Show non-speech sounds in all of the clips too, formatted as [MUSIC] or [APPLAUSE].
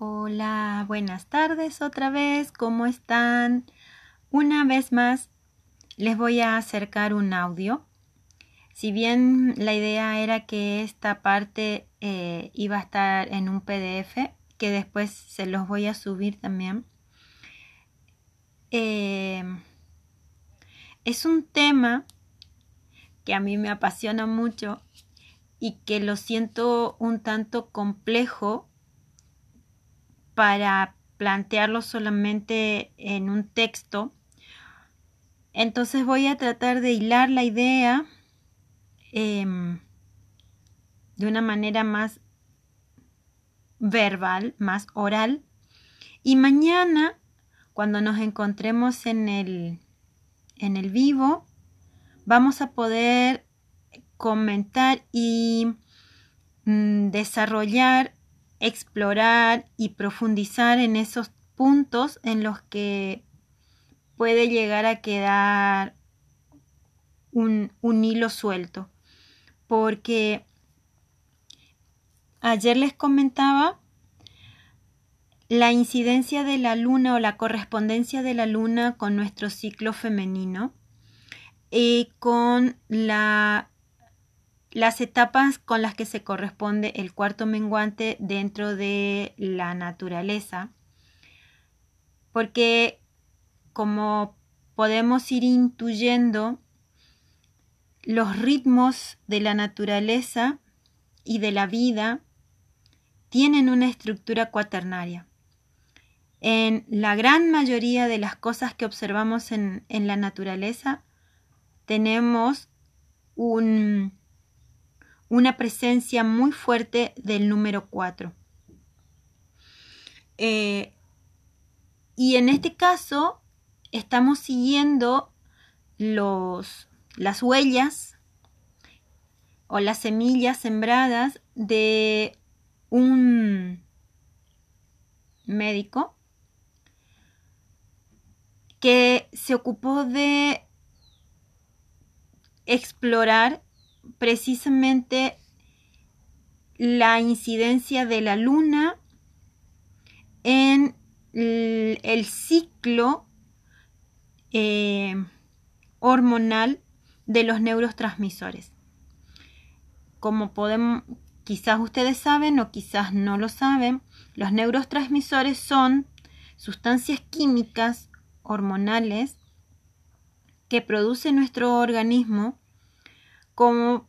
Hola, buenas tardes otra vez, ¿cómo están? Una vez más les voy a acercar un audio. Si bien la idea era que esta parte eh, iba a estar en un PDF, que después se los voy a subir también, eh, es un tema que a mí me apasiona mucho y que lo siento un tanto complejo para plantearlo solamente en un texto. Entonces voy a tratar de hilar la idea em, de una manera más verbal, más oral. Y mañana, cuando nos encontremos en el, en el vivo, vamos a poder comentar y mm, desarrollar explorar y profundizar en esos puntos en los que puede llegar a quedar un, hilo suelto. Porque ayer les comentaba la incidencia de la luna o la correspondencia de la luna con nuestro ciclo femenino y con la las etapas con las que se corresponde el cuarto menguante dentro de la naturaleza, porque como podemos ir intuyendo, los ritmos de la naturaleza y de la vida tienen una estructura cuaternaria. En la gran mayoría de las cosas que observamos en, en la naturaleza tenemos un, una presencia muy fuerte del número 4. Eh, y en este caso estamos siguiendo los, las huellas o las semillas sembradas de un médico que se ocupó de explorar precisamente la incidencia de la luna en el ciclo eh, hormonal de los neurotransmisores. Como podemos, quizás ustedes saben o quizás no lo saben, los neurotransmisores son sustancias químicas hormonales que produce nuestro organismo como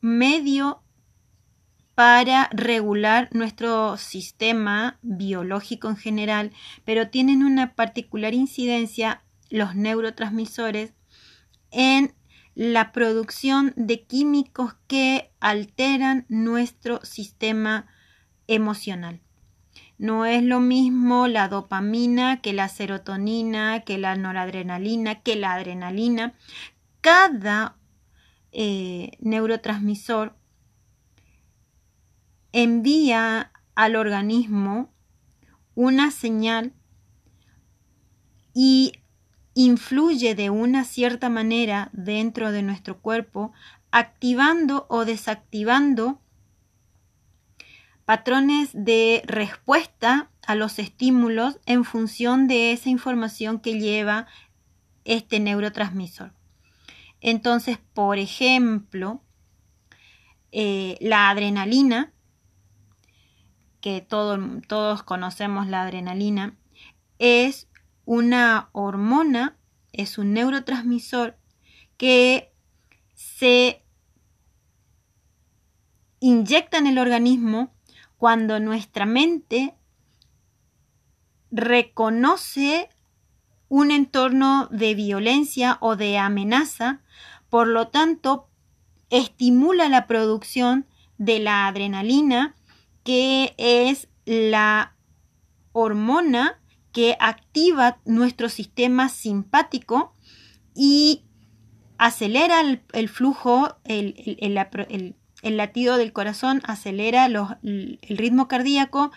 medio para regular nuestro sistema biológico en general, pero tienen una particular incidencia los neurotransmisores en la producción de químicos que alteran nuestro sistema emocional. No es lo mismo la dopamina que la serotonina, que la noradrenalina, que la adrenalina. Cada eh, neurotransmisor envía al organismo una señal y influye de una cierta manera dentro de nuestro cuerpo, activando o desactivando patrones de respuesta a los estímulos en función de esa información que lleva este neurotransmisor. Entonces, por ejemplo, eh, la adrenalina, que todos conocemos la adrenalina, es una hormona, es un neurotransmisor que se inyecta en el organismo cuando nuestra mente reconoce un entorno de violencia o de amenaza por lo tanto, estimula la producción de la adrenalina, que es la hormona que activa nuestro sistema simpático y acelera el, flujo, el, latido del corazón, acelera el ritmo cardíaco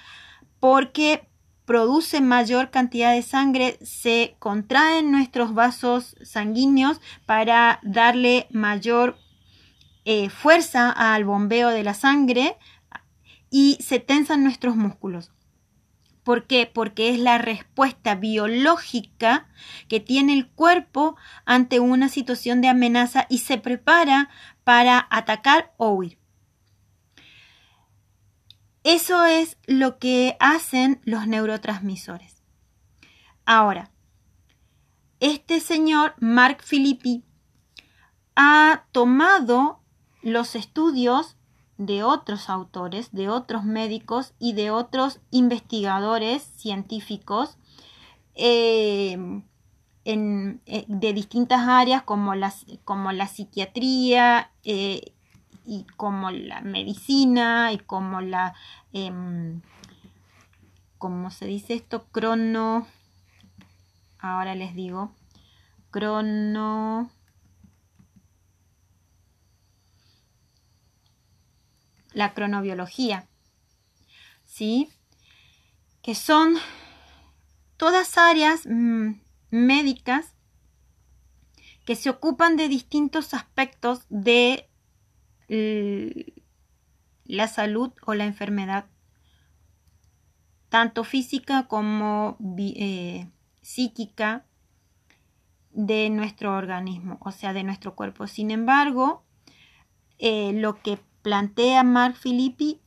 porque produce mayor cantidad de sangre, se contraen nuestros vasos sanguíneos para darle mayor eh, fuerza al bombeo de la sangre y se tensan nuestros músculos. ¿Por qué? Porque es la respuesta biológica que tiene el cuerpo ante una situación de amenaza y se prepara para atacar o huir. Eso es lo que hacen los neurotransmisores. Ahora, este señor Mark Filippi ha tomado los estudios de otros autores, de otros médicos y de otros investigadores científicos em, eh, de distintas áreas como, como la psiquiatría eh, y como la medicina y como la, eh, ¿cómo se dice esto? Crono, ahora les digo, crono... la cronobiología, ¿sí? Que son todas áreas mm, médicas que se ocupan de distintos aspectos de la salud o la enfermedad, tanto física como eh, psíquica de nuestro organismo, o sea, de nuestro cuerpo. Sin embargo, eh, lo que plantea Mark Filippi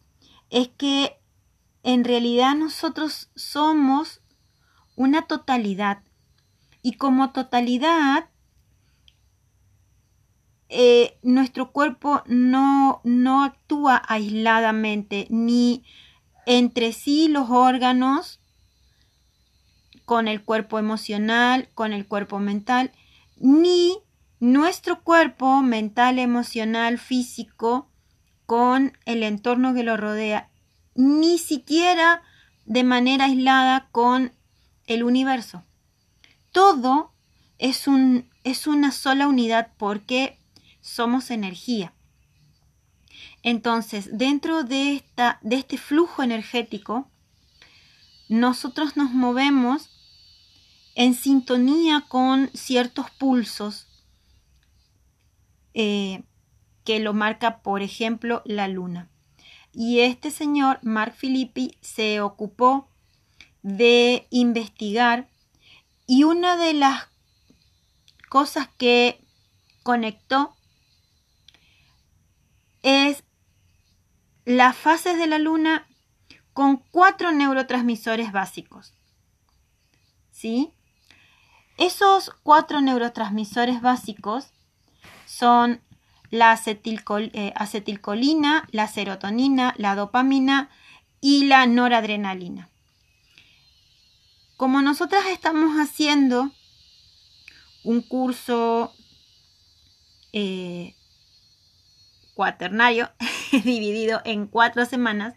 es que en realidad nosotros somos una totalidad y como totalidad eh, nuestro cuerpo no, no actúa aisladamente ni entre sí los órganos con el cuerpo emocional, con el cuerpo mental, ni nuestro cuerpo mental, emocional, físico con el entorno que lo rodea, ni siquiera de manera aislada con el universo. Todo es, un, es una sola unidad porque somos energía. Entonces, dentro de, esta, de este flujo energético, nosotros nos movemos en sintonía con ciertos pulsos eh, que lo marca, por ejemplo, la luna. Y este señor, Mark Filippi, se ocupó de investigar y una de las cosas que conectó es las fases de la luna con cuatro neurotransmisores básicos. ¿Sí? Esos cuatro neurotransmisores básicos son la eh, acetilcolina, la serotonina, la dopamina y la noradrenalina. Como nosotras estamos haciendo un curso eh, cuaternario [LAUGHS] dividido en cuatro semanas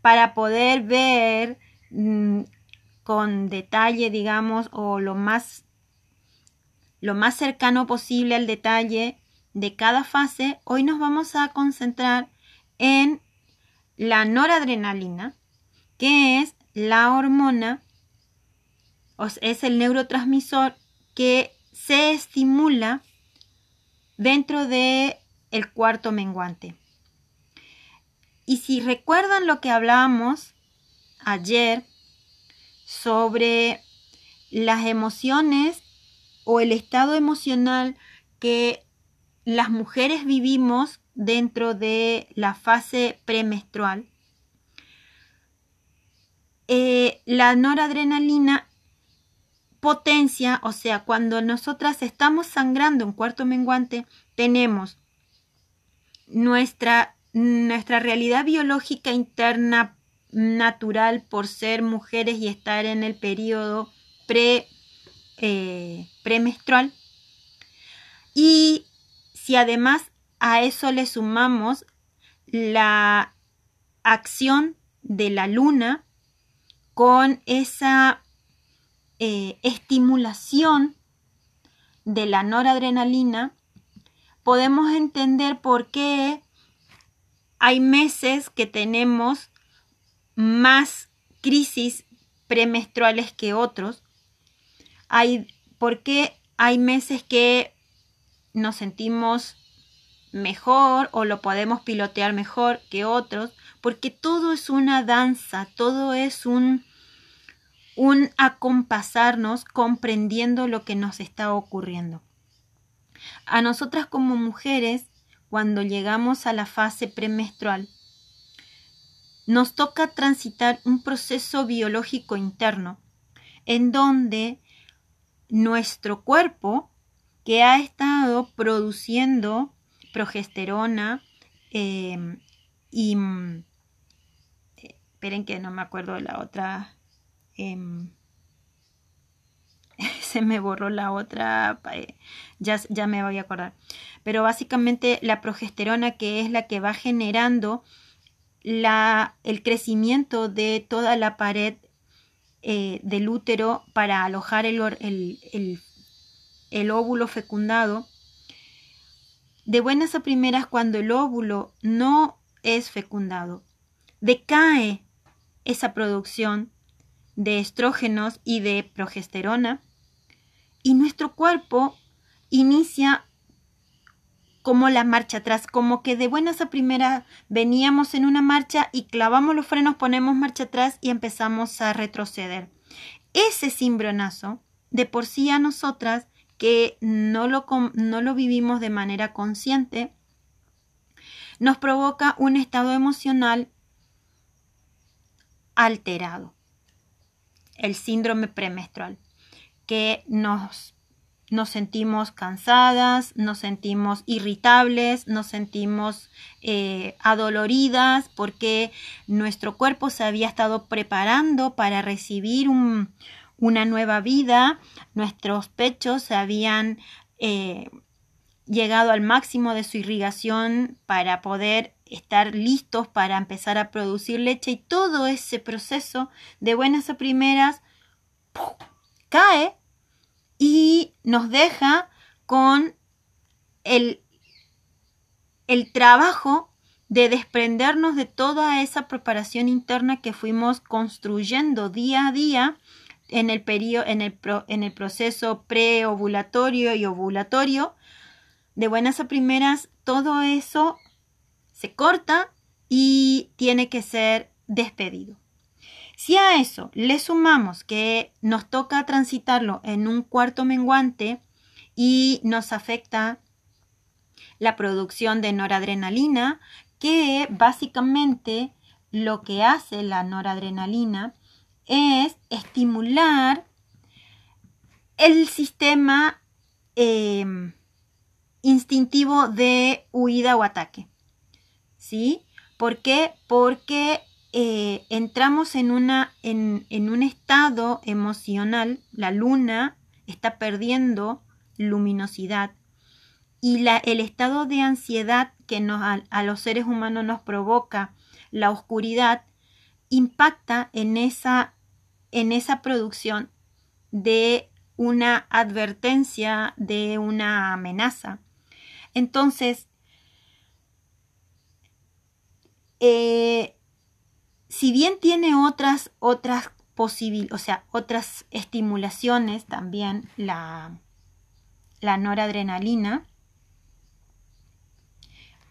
para poder ver mm, con detalle, digamos, o lo más, lo más cercano posible al detalle de cada fase, hoy nos vamos a concentrar en la noradrenalina, que es la hormona, o es el neurotransmisor que se estimula dentro de el cuarto menguante. Y si recuerdan lo que hablábamos ayer sobre las emociones o el estado emocional que las mujeres vivimos dentro de la fase premenstrual, eh, la noradrenalina potencia, o sea, cuando nosotras estamos sangrando en cuarto menguante, tenemos nuestra, nuestra realidad biológica interna natural por ser mujeres y estar en el periodo pre, eh, premenstrual. Y si además a eso le sumamos la acción de la luna con esa eh, estimulación de la noradrenalina, podemos entender por qué hay meses que tenemos más crisis premenstruales que otros. Hay, ¿Por qué hay meses que nos sentimos mejor o lo podemos pilotear mejor que otros, porque todo es una danza, todo es un, un acompasarnos comprendiendo lo que nos está ocurriendo. A nosotras como mujeres, cuando llegamos a la fase premenstrual, nos toca transitar un proceso biológico interno en donde nuestro cuerpo, que ha estado produciendo progesterona em, y... esperen que no me acuerdo de la otra... Em, [LAUGHS] se me borró la otra, eh, ya, ya me voy a acordar. Pero básicamente la progesterona que es la que va generando la, el crecimiento de toda la pared eh, del útero para alojar el, el, el óvulo fecundado. De buenas a primeras, cuando el óvulo no es fecundado, decae esa producción de estrógenos y de progesterona y nuestro cuerpo inicia como la marcha atrás, como que de buenas a primeras veníamos en una marcha y clavamos los frenos, ponemos marcha atrás y empezamos a retroceder. Ese cimbronazo, de por sí a nosotras, que no lo, no lo vivimos de manera consciente, nos provoca un estado emocional alterado, el síndrome premenstrual, que nos nos sentimos cansadas, nos sentimos irritables, nos sentimos eh, adoloridas porque nuestro cuerpo se había estado preparando para recibir una nueva vida, nuestros pechos se habían eh, llegado al máximo de su irrigación para poder estar listos para empezar a producir leche y todo ese proceso de buenas a primeras cae y nos deja con el, el trabajo de desprendernos de toda esa preparación interna que fuimos construyendo día a día en el, en el, en el proceso preovulatorio y ovulatorio. De buenas a primeras, todo eso se corta y tiene que ser despedido. Si a eso le sumamos que nos toca transitarlo en un cuarto menguante y nos afecta la producción de noradrenalina, que básicamente lo que hace la noradrenalina es estimular el sistema em, instintivo de huida o ataque. ¿Sí? ¿Por qué? Porque eh, entramos en, una, en, un estado emocional, la luna está perdiendo luminosidad y la, el estado de ansiedad que nos, a, los seres humanos nos provoca la oscuridad impacta en esa, en esa producción de una advertencia, de una amenaza. Entonces, eh, si bien tiene otras, otras posibilidades, o sea, otras estimulaciones también, la, la noradrenalina,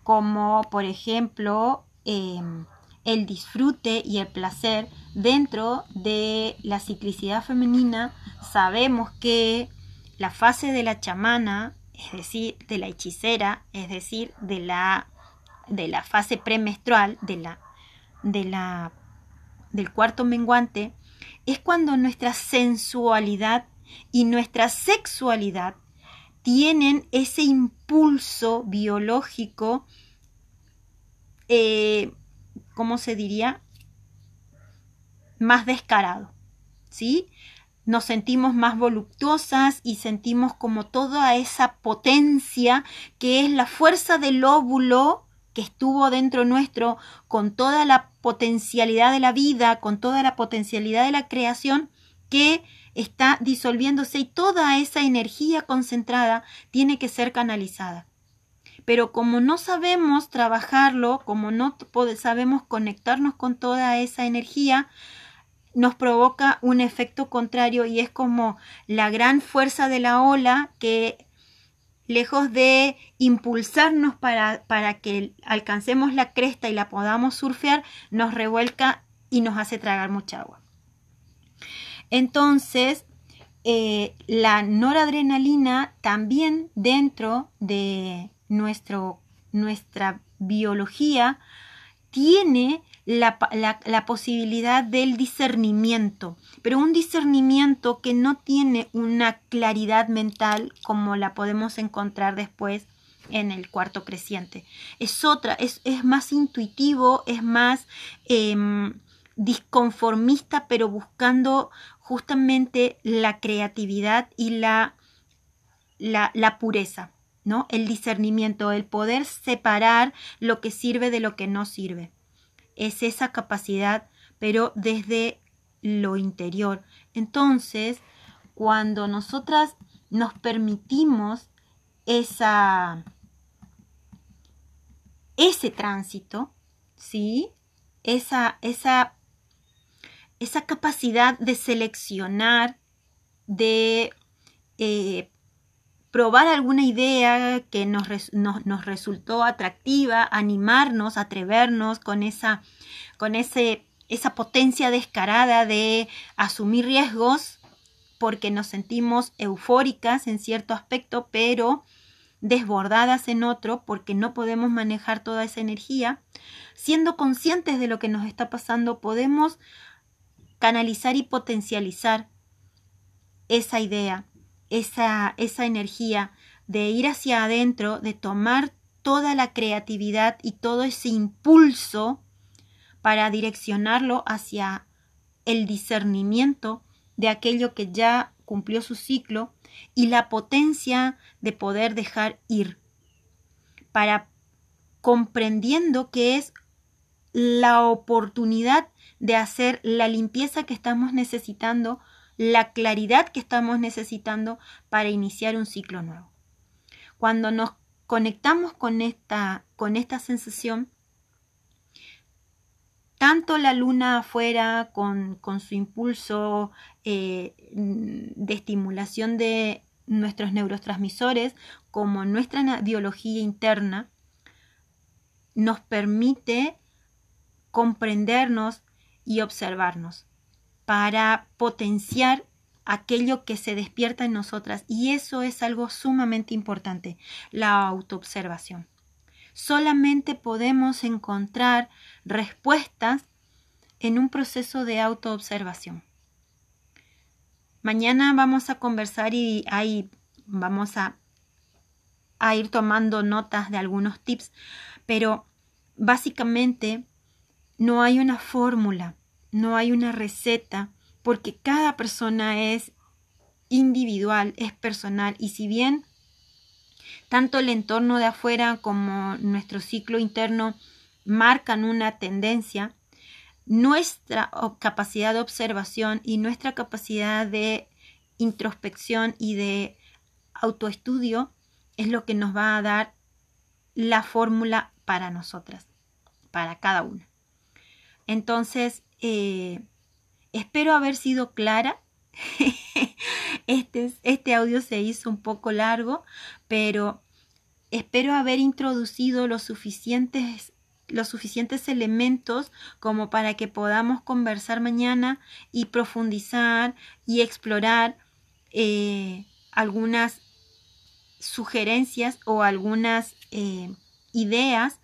como por ejemplo em, el disfrute y el placer dentro de la ciclicidad femenina, sabemos que la fase de la chamana, es decir, de la hechicera, es decir, de la, de la fase premenstrual, de la de la, del cuarto menguante es cuando nuestra sensualidad y nuestra sexualidad tienen ese impulso biológico, eh, ¿cómo se diría? Más descarado, ¿sí? Nos sentimos más voluptuosas y sentimos como toda esa potencia que es la fuerza del óvulo que estuvo dentro nuestro con toda la potencialidad de la vida, con toda la potencialidad de la creación que está disolviéndose y toda esa energía concentrada tiene que ser canalizada. Pero como no sabemos trabajarlo, como no sabemos conectarnos con toda esa energía, nos provoca un efecto contrario y es como la gran fuerza de la ola que lejos de impulsarnos para, para que alcancemos la cresta y la podamos surfear, nos revuelca y nos hace tragar mucha agua. Entonces, eh, la noradrenalina también dentro de nuestro, nuestra biología tiene la, la, posibilidad del discernimiento, pero un discernimiento que no tiene una claridad mental como la podemos encontrar después en el cuarto creciente. Es otra, es, es más intuitivo, es más eh, disconformista, pero buscando justamente la creatividad y la, la, la pureza. ¿no? El discernimiento, el poder separar lo que sirve de lo que no sirve. Es esa capacidad, pero desde lo interior. Entonces, cuando nosotras nos permitimos esa ese tránsito, ¿sí? Esa, esa, esa capacidad de seleccionar, de eh, probar alguna idea que nos, nos, resultó atractiva, animarnos, atrevernos con esa, con ese, esa potencia descarada de asumir riesgos porque nos sentimos eufóricas en cierto aspecto, pero desbordadas en otro porque no podemos manejar toda esa energía. Siendo conscientes de lo que nos está pasando, podemos canalizar y potencializar esa idea, esa, esa energía de ir hacia adentro, de tomar toda la creatividad y todo ese impulso para direccionarlo hacia el discernimiento de aquello que ya cumplió su ciclo y la potencia de poder dejar ir. Para comprendiendo que es la oportunidad de hacer la limpieza que estamos necesitando la claridad que estamos necesitando para iniciar un ciclo nuevo. Cuando nos conectamos con esta, con esta sensación, tanto la luna afuera con, con su impulso eh, de estimulación de nuestros neurotransmisores, como nuestra biología interna, nos permite comprendernos y observarnos para potenciar aquello que se despierta en nosotras y eso es algo sumamente importante, la autoobservación. Solamente podemos encontrar respuestas en un proceso de autoobservación. Mañana vamos a conversar y ahí vamos a, a ir tomando notas de algunos tips, pero básicamente no hay una fórmula no hay una receta, porque cada persona es individual, es personal, y si bien tanto el entorno de afuera como nuestro ciclo interno marcan una tendencia, nuestra capacidad de observación y nuestra capacidad de introspección y de autoestudio es lo que nos va a dar la fórmula para nosotras, para cada una. Entonces, eh, espero haber sido clara. [LAUGHS] este, este audio se hizo un poco largo, pero espero haber introducido los suficientes elementos como para que podamos conversar mañana y profundizar y explorar eh, algunas sugerencias o algunas eh, ideas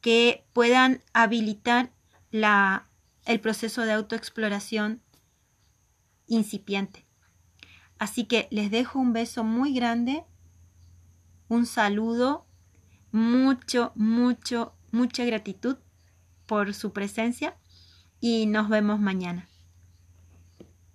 que puedan habilitar la el proceso de autoexploración incipiente. Así que les dejo un beso muy grande, un saludo, mucho, mucho, mucha gratitud por su presencia y nos vemos mañana.